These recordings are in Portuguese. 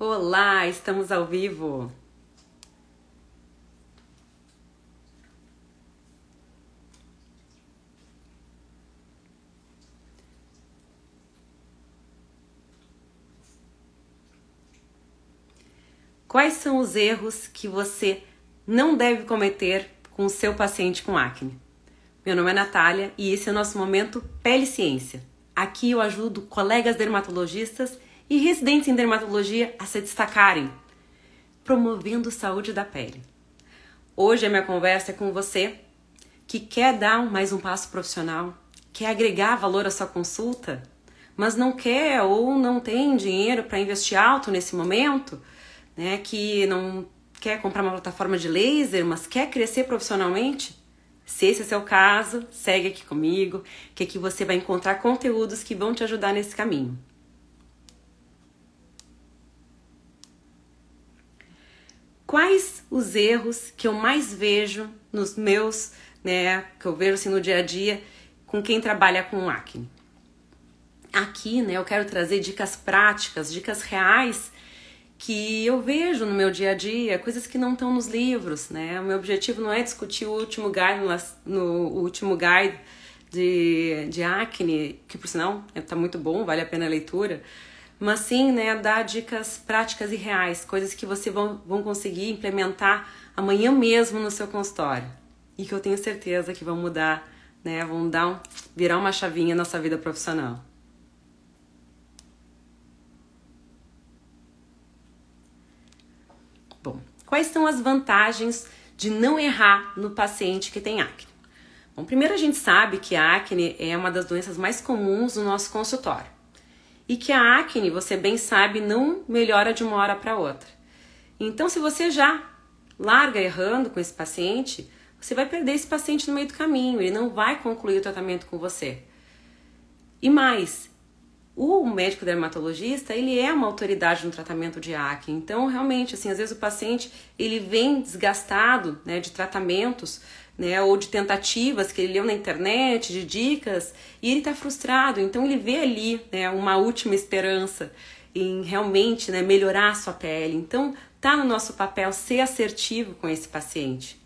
Olá, estamos ao vivo. Quais são os erros que você não deve cometer com o seu paciente com acne? Meu nome é Natália e esse é o nosso momento Pele Ciência. Aqui eu ajudo colegas dermatologistas e residentes em dermatologia a se destacarem, promovendo saúde da pele. Hoje a minha conversa é com você que quer dar mais um passo profissional, quer agregar valor à sua consulta, mas não quer ou não tem dinheiro para investir alto nesse momento, né? Que não quer comprar uma plataforma de laser, mas quer crescer profissionalmente. Se esse é o seu caso, segue aqui comigo, que aqui você vai encontrar conteúdos que vão te ajudar nesse caminho. Quais os erros que eu mais vejo nos meus, né, que eu vejo assim no dia a dia com quem trabalha com acne. Aqui, né, eu quero trazer dicas práticas, dicas reais que eu vejo no meu dia a dia, coisas que não estão nos livros, né? O meu objetivo não é discutir o último guide no, no último guide de, de acne, que por sinal está muito bom, vale a pena a leitura, mas sim né, dar dicas práticas e reais, coisas que você vão, vão conseguir implementar amanhã mesmo no seu consultório e que eu tenho certeza que vão mudar, né, vão dar um, virar uma chavinha na sua vida profissional. Bom, quais são as vantagens de não errar no paciente que tem acne? Bom, primeiro a gente sabe que a acne é uma das doenças mais comuns no nosso consultório e que a acne, você bem sabe, não melhora de uma hora para outra. Então, se você já larga errando com esse paciente, você vai perder esse paciente no meio do caminho, ele não vai concluir o tratamento com você. E mais, o médico dermatologista, ele é uma autoridade no tratamento de acne. Então, realmente, assim, às vezes o paciente, ele vem desgastado, né, de tratamentos, né, ou de tentativas que ele leu na internet, de dicas, e ele está frustrado. Então ele vê ali né, uma última esperança em realmente né, melhorar a sua pele. Então tá no nosso papel ser assertivo com esse paciente.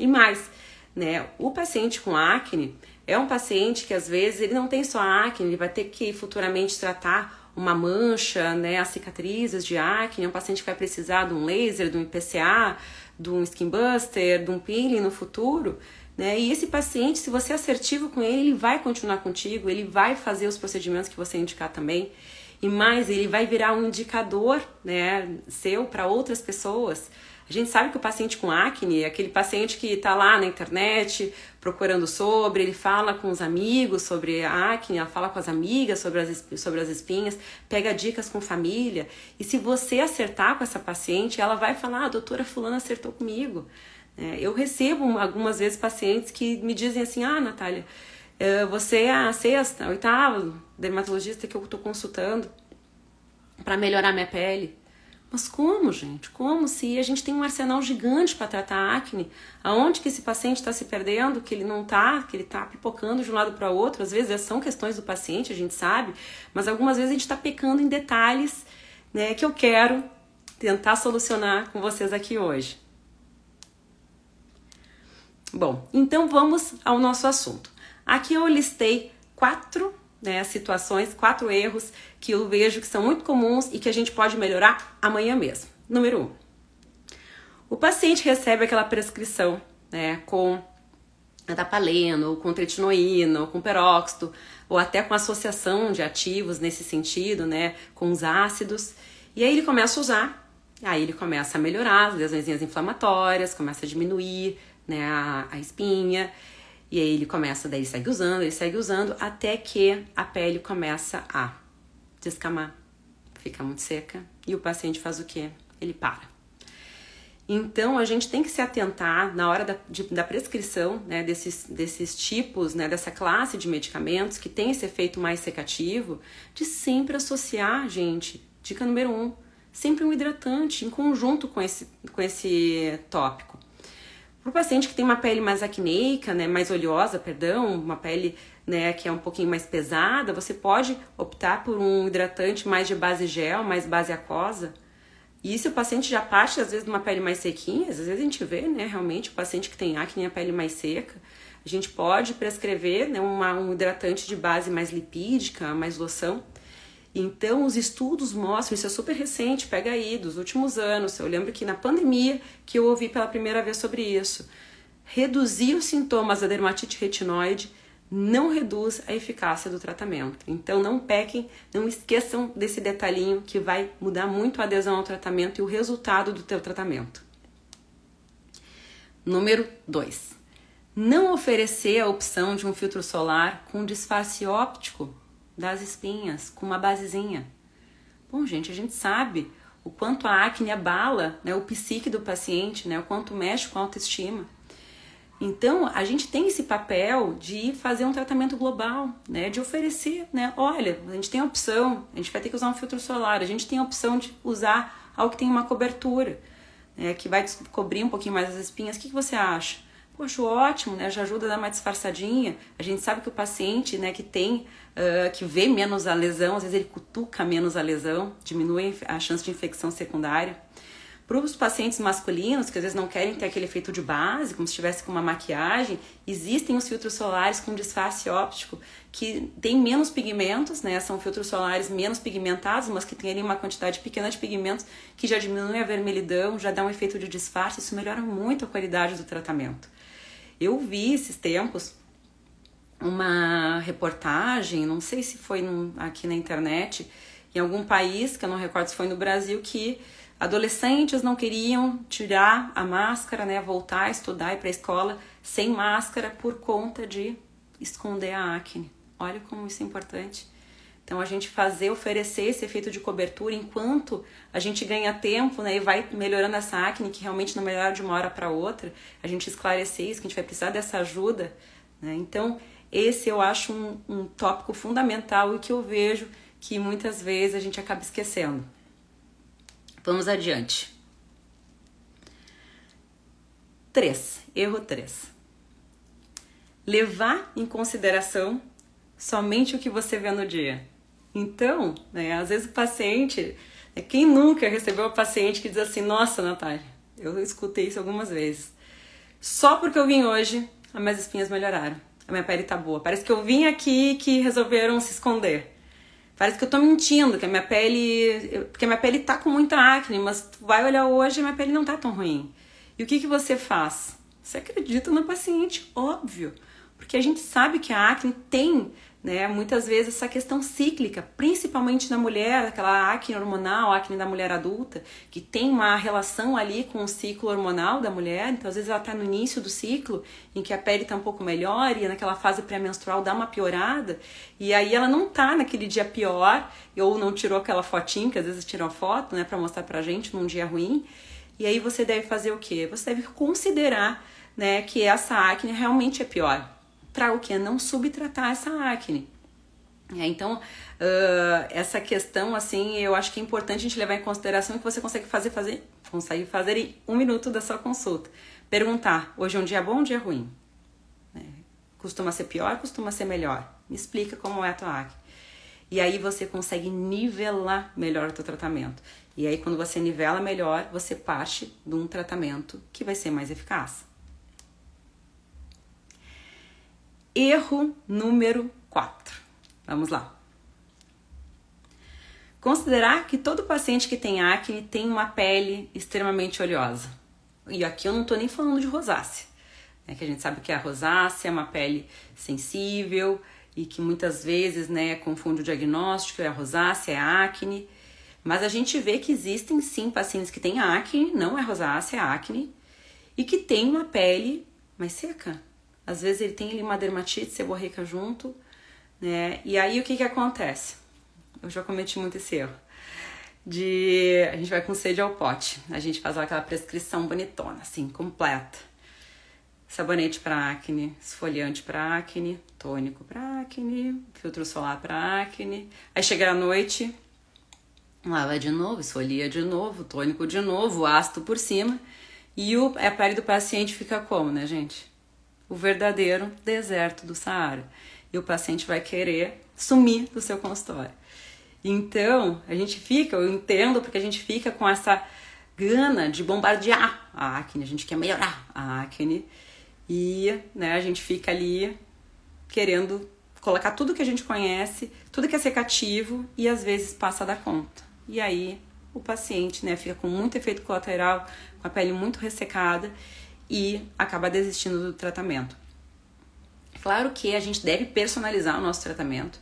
E mais, né, o paciente com acne é um paciente que às vezes ele não tem só acne, ele vai ter que futuramente tratar uma mancha, né, as cicatrizes de acne, é um paciente que vai precisar de um laser, de um IPCA, de um skin buster, de um peeling no futuro, né? E esse paciente, se você é assertivo com ele, ele vai continuar contigo, ele vai fazer os procedimentos que você indicar também. E mais, ele vai virar um indicador, né, seu para outras pessoas. A gente sabe que o paciente com acne é aquele paciente que está lá na internet procurando sobre, ele fala com os amigos sobre a acne, ela fala com as amigas sobre as, sobre as espinhas, pega dicas com família. E se você acertar com essa paciente, ela vai falar: ah, a doutora Fulana acertou comigo. É, eu recebo algumas vezes pacientes que me dizem assim: ah, Natália, é, você é a sexta, a oitava dermatologista que eu estou consultando para melhorar minha pele. Mas como, gente? Como se a gente tem um arsenal gigante para tratar acne? Aonde que esse paciente está se perdendo? Que ele não está, que ele está pipocando de um lado para outro? Às vezes são questões do paciente, a gente sabe, mas algumas vezes a gente está pecando em detalhes né, que eu quero tentar solucionar com vocês aqui hoje. Bom, então vamos ao nosso assunto. Aqui eu listei quatro né, situações, quatro erros que eu vejo que são muito comuns e que a gente pode melhorar amanhã mesmo. Número um, o paciente recebe aquela prescrição né, com adapaleno, com tretinoína, com peróxido, ou até com associação de ativos nesse sentido, né, com os ácidos, e aí ele começa a usar, aí ele começa a melhorar as lesões inflamatórias, começa a diminuir né, a, a espinha, e aí ele começa, daí ele segue usando, ele segue usando, até que a pele começa a descamar, fica muito seca, e o paciente faz o quê? Ele para. Então a gente tem que se atentar na hora da, de, da prescrição né, desses, desses tipos, né, dessa classe de medicamentos que tem esse efeito mais secativo, de sempre associar, gente, dica número um, sempre um hidratante em conjunto com esse, com esse tópico. Para o paciente que tem uma pele mais acneica, né, mais oleosa, perdão, uma pele né, que é um pouquinho mais pesada, você pode optar por um hidratante mais de base gel, mais base aquosa. E se o paciente já parte, às vezes, de uma pele mais sequinha, às vezes a gente vê, né, realmente, o paciente que tem acne e a pele mais seca, a gente pode prescrever né, uma, um hidratante de base mais lipídica, mais loção. Então, os estudos mostram, isso é super recente, pega aí, dos últimos anos. Eu lembro que na pandemia que eu ouvi pela primeira vez sobre isso. Reduzir os sintomas da dermatite retinoide não reduz a eficácia do tratamento. Então não pequem, não esqueçam desse detalhinho que vai mudar muito a adesão ao tratamento e o resultado do teu tratamento. Número 2. Não oferecer a opção de um filtro solar com disfarce óptico das espinhas, com uma basezinha. Bom, gente, a gente sabe o quanto a acne abala né, o psique do paciente, né, o quanto mexe com a autoestima. Então, a gente tem esse papel de fazer um tratamento global, né? De oferecer, né? Olha, a gente tem a opção, a gente vai ter que usar um filtro solar, a gente tem a opção de usar algo que tem uma cobertura, né? Que vai cobrir um pouquinho mais as espinhas. O que, que você acha? Poxa, ótimo, né? Já ajuda a dar uma disfarçadinha. A gente sabe que o paciente, né, que tem, uh, que vê menos a lesão, às vezes ele cutuca menos a lesão, diminui a chance de infecção secundária. Para os pacientes masculinos, que às vezes não querem ter aquele efeito de base, como se estivesse com uma maquiagem, existem os filtros solares com disfarce óptico, que tem menos pigmentos, né? São filtros solares menos pigmentados, mas que têm uma quantidade pequena de pigmentos que já diminui a vermelhidão, já dá um efeito de disfarce, isso melhora muito a qualidade do tratamento. Eu vi esses tempos uma reportagem, não sei se foi num, aqui na internet, em algum país, que eu não recordo se foi no Brasil, que Adolescentes não queriam tirar a máscara, né, voltar a estudar e para a escola sem máscara por conta de esconder a acne. Olha como isso é importante. Então a gente fazer, oferecer esse efeito de cobertura enquanto a gente ganha tempo, né, e vai melhorando essa acne que realmente não melhora de uma hora para outra. A gente esclarecer isso, que a gente vai precisar dessa ajuda, né? Então esse eu acho um, um tópico fundamental e que eu vejo que muitas vezes a gente acaba esquecendo. Vamos adiante. 3. Erro 3. Levar em consideração somente o que você vê no dia. Então, né, às vezes o paciente, né, quem nunca recebeu um paciente que diz assim: Nossa, Natália, eu escutei isso algumas vezes. Só porque eu vim hoje, as minhas espinhas melhoraram. A minha pele tá boa. Parece que eu vim aqui que resolveram se esconder. Parece que eu tô mentindo, que a minha pele. Porque a minha pele tá com muita acne, mas tu vai olhar hoje e minha pele não tá tão ruim. E o que, que você faz? Você acredita no paciente, óbvio. Porque a gente sabe que a acne tem né? Muitas vezes essa questão cíclica, principalmente na mulher, aquela acne hormonal, acne da mulher adulta, que tem uma relação ali com o ciclo hormonal da mulher, então às vezes ela está no início do ciclo, em que a pele está um pouco melhor e naquela fase pré-menstrual dá uma piorada, e aí ela não tá naquele dia pior, ou não tirou aquela fotinha, que às vezes tiram a foto, né, para mostrar pra gente num dia ruim, e aí você deve fazer o quê? Você deve considerar, né, que essa acne realmente é pior para o que? Não subtratar essa acne. É, então, uh, essa questão, assim, eu acho que é importante a gente levar em consideração que você consegue fazer, fazer, consegue fazer em um minuto da sua consulta. Perguntar, hoje é um dia bom ou um dia ruim? É, costuma ser pior, costuma ser melhor? Me explica como é a tua acne. E aí você consegue nivelar melhor o teu tratamento. E aí quando você nivela melhor, você parte de um tratamento que vai ser mais eficaz. Erro número 4. Vamos lá. Considerar que todo paciente que tem acne tem uma pele extremamente oleosa. E aqui eu não estou nem falando de rosácea, né, que a gente sabe que a rosácea é uma pele sensível e que muitas vezes né, confunde o diagnóstico, é a rosácea, é a acne. Mas a gente vê que existem sim pacientes que têm acne, não é rosácea, é acne, e que tem uma pele mais seca, às vezes ele tem ali uma dermatite seborreica junto, né? E aí o que que acontece? Eu já cometi muito esse erro. De a gente vai com sede ao pote. A gente faz aquela prescrição bonitona, assim, completa. Sabonete para acne, esfoliante para acne, tônico para acne, filtro solar para acne. Aí chega a noite, lava de novo, esfolia de novo, tônico de novo, ácido por cima. E o, a pele do paciente fica como, né, gente? O verdadeiro deserto do Saara. E o paciente vai querer sumir do seu consultório. Então, a gente fica, eu entendo, porque a gente fica com essa gana de bombardear a acne, a gente quer melhorar a acne e né, a gente fica ali querendo colocar tudo que a gente conhece, tudo que é secativo e às vezes passa da conta. E aí o paciente né, fica com muito efeito colateral, com a pele muito ressecada e acaba desistindo do tratamento. Claro que a gente deve personalizar o nosso tratamento.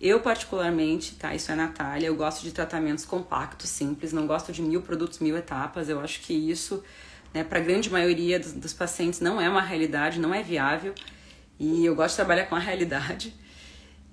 Eu, particularmente, tá? Isso é Natália, eu gosto de tratamentos compactos, simples, não gosto de mil produtos, mil etapas. Eu acho que isso, né, para a grande maioria dos, dos pacientes, não é uma realidade, não é viável. E eu gosto de trabalhar com a realidade.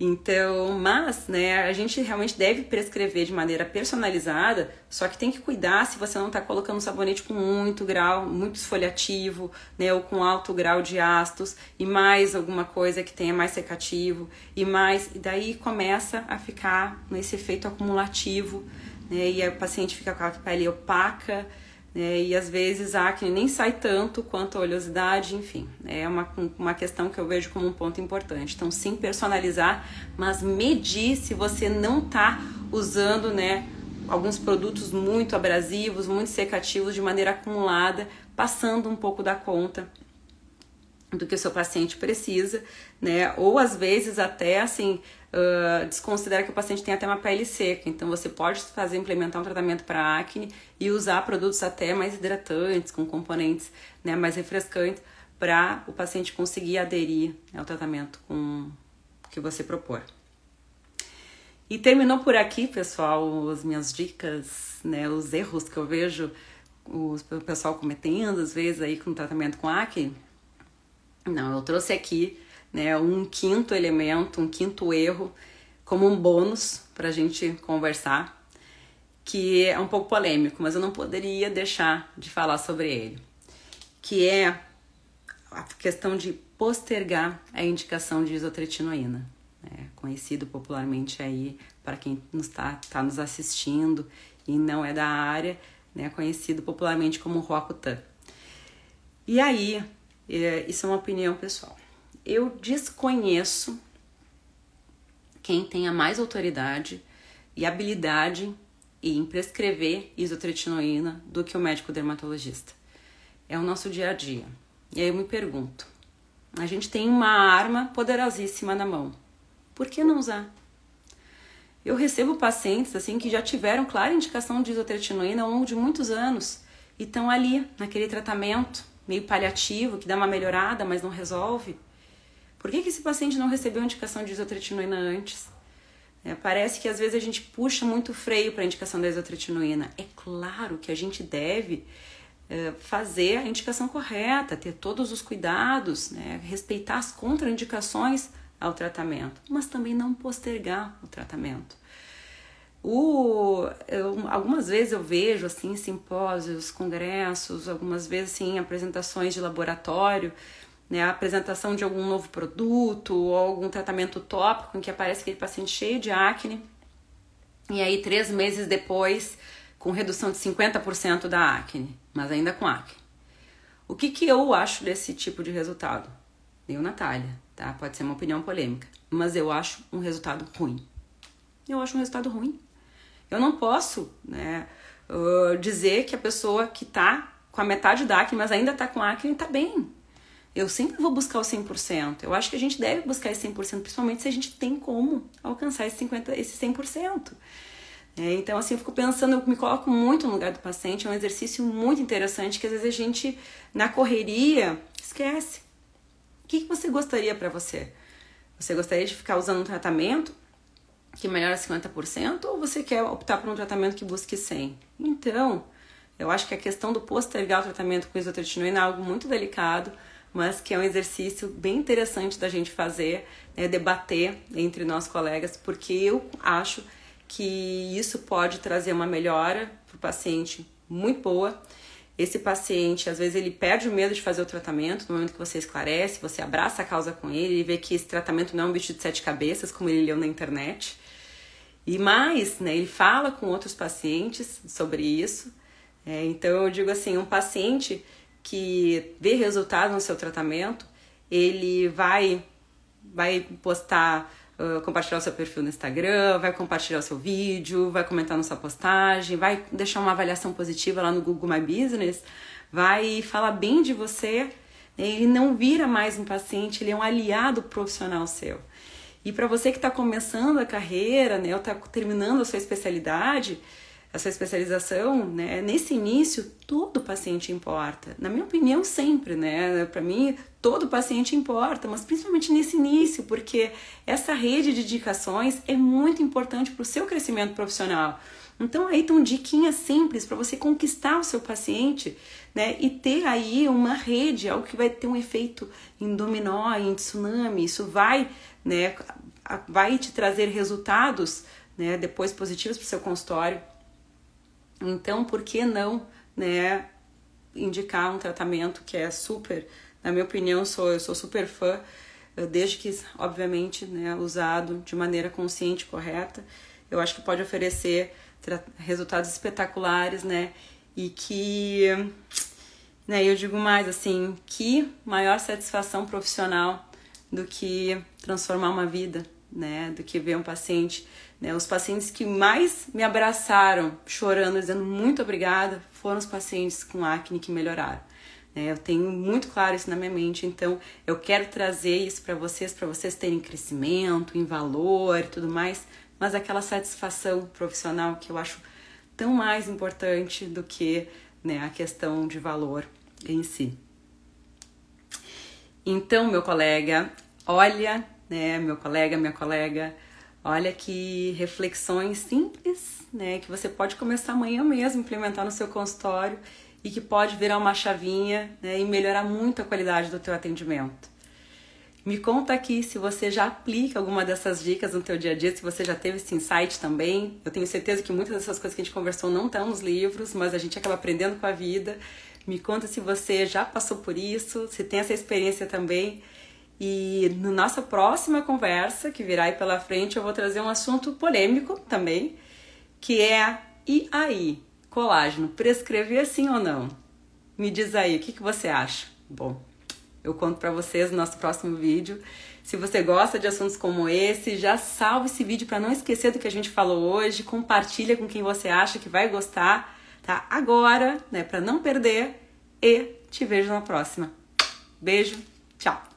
Então, mas, né, a gente realmente deve prescrever de maneira personalizada, só que tem que cuidar se você não está colocando sabonete com muito grau, muito esfoliativo, né, ou com alto grau de ácidos, e mais alguma coisa que tenha mais secativo, e mais, e daí começa a ficar nesse efeito acumulativo, né, e aí o paciente fica com a pele opaca, né, e às vezes a acne nem sai tanto quanto a oleosidade, enfim, é uma, uma questão que eu vejo como um ponto importante. Então, sim, personalizar, mas medir se você não está usando, né, alguns produtos muito abrasivos, muito secativos de maneira acumulada, passando um pouco da conta do que o seu paciente precisa, né? Ou às vezes até assim desconsidera que o paciente tem até uma pele seca. Então você pode fazer implementar um tratamento para acne e usar produtos até mais hidratantes, com componentes né, mais refrescantes, para o paciente conseguir aderir ao tratamento com que você propor. E terminou por aqui, pessoal, as minhas dicas, né, os erros que eu vejo o pessoal cometendo às vezes aí com tratamento com acne. Não, eu trouxe aqui né, um quinto elemento, um quinto erro, como um bônus para a gente conversar, que é um pouco polêmico, mas eu não poderia deixar de falar sobre ele, que é a questão de postergar a indicação de isotretinoína, né, conhecido popularmente aí para quem está tá nos assistindo e não é da área, né, conhecido popularmente como Roacutan. E aí, é, isso é uma opinião pessoal eu desconheço quem tenha mais autoridade e habilidade em prescrever isotretinoína do que o médico dermatologista. É o nosso dia a dia. E aí eu me pergunto: a gente tem uma arma poderosíssima na mão, por que não usar? Eu recebo pacientes assim que já tiveram clara indicação de isotretinoína ao longo de muitos anos e estão ali naquele tratamento meio paliativo que dá uma melhorada, mas não resolve. Por que, que esse paciente não recebeu indicação de isotretinoína antes? É, parece que às vezes a gente puxa muito freio para a indicação da isotretinoína. É claro que a gente deve é, fazer a indicação correta, ter todos os cuidados, né, respeitar as contraindicações ao tratamento, mas também não postergar o tratamento. O, eu, algumas vezes eu vejo assim simpósios, congressos, algumas vezes assim apresentações de laboratório né, a apresentação de algum novo produto ou algum tratamento tópico em que aparece aquele paciente cheio de acne e aí três meses depois com redução de 50% da acne, mas ainda com acne. O que, que eu acho desse tipo de resultado? Eu, Natália, tá? Pode ser uma opinião polêmica, mas eu acho um resultado ruim. Eu acho um resultado ruim. Eu não posso, né, uh, dizer que a pessoa que tá com a metade da acne, mas ainda tá com acne, tá bem. Eu sempre vou buscar o 100%. Eu acho que a gente deve buscar esse 100%, principalmente se a gente tem como alcançar esse, 50, esse 100%. É, então, assim, eu fico pensando, eu me coloco muito no lugar do paciente, é um exercício muito interessante que às vezes a gente, na correria, esquece. O que, que você gostaria para você? Você gostaria de ficar usando um tratamento que melhora 50% ou você quer optar por um tratamento que busque 100%? Então, eu acho que a questão do postergar o tratamento com isotretinoína é algo muito delicado, mas que é um exercício bem interessante da gente fazer, né, debater entre nós colegas, porque eu acho que isso pode trazer uma melhora para o paciente muito boa. Esse paciente, às vezes, ele perde o medo de fazer o tratamento no momento que você esclarece, você abraça a causa com ele, ele vê que esse tratamento não é um bicho de sete cabeças, como ele leu na internet. E mais, né, ele fala com outros pacientes sobre isso. É, então, eu digo assim: um paciente que vê resultado no seu tratamento, ele vai vai postar uh, compartilhar o seu perfil no Instagram, vai compartilhar o seu vídeo, vai comentar na sua postagem, vai deixar uma avaliação positiva lá no Google My Business, vai falar bem de você. Ele não vira mais um paciente, ele é um aliado profissional seu. E para você que está começando a carreira, né, ou está terminando a sua especialidade, a sua especialização, né, nesse início, todo paciente importa. Na minha opinião, sempre, né? Para mim, todo paciente importa, mas principalmente nesse início, porque essa rede de indicações é muito importante para o seu crescimento profissional. Então aí estão diquinhas simples para você conquistar o seu paciente, né? E ter aí uma rede, algo que vai ter um efeito em dominó, em tsunami. Isso vai, né? Vai te trazer resultados, né? Depois positivos para o seu consultório. Então, por que não, né? Indicar um tratamento que é super, na minha opinião, sou eu sou super fã, desde que, obviamente, né, usado de maneira consciente, correta, eu acho que pode oferecer resultados espetaculares, né? E que, né, eu digo mais assim, que maior satisfação profissional do que transformar uma vida, né? Do que ver um paciente, né? Os pacientes que mais me abraçaram, chorando, dizendo muito obrigada, foram os pacientes com acne que melhoraram. Né? Eu tenho muito claro isso na minha mente, então eu quero trazer isso para vocês, para vocês terem crescimento, em valor e tudo mais, mas aquela satisfação profissional que eu acho tão mais importante do que né, a questão de valor em si. Então, meu colega, olha, né, meu colega, minha colega, olha que reflexões simples, né, que você pode começar amanhã mesmo implementar no seu consultório e que pode virar uma chavinha né, e melhorar muito a qualidade do teu atendimento. Me conta aqui se você já aplica alguma dessas dicas no teu dia a dia, se você já teve esse insight também. Eu tenho certeza que muitas dessas coisas que a gente conversou não estão nos livros, mas a gente acaba aprendendo com a vida. Me conta se você já passou por isso, se tem essa experiência também. E na nossa próxima conversa, que virá aí pela frente, eu vou trazer um assunto polêmico também, que é e aí, colágeno, prescrever sim ou não? Me diz aí, o que, que você acha? Bom, eu conto para vocês no nosso próximo vídeo. Se você gosta de assuntos como esse, já salve esse vídeo para não esquecer do que a gente falou hoje, compartilha com quem você acha que vai gostar, tá? Agora, né, para não perder e te vejo na próxima. Beijo, tchau.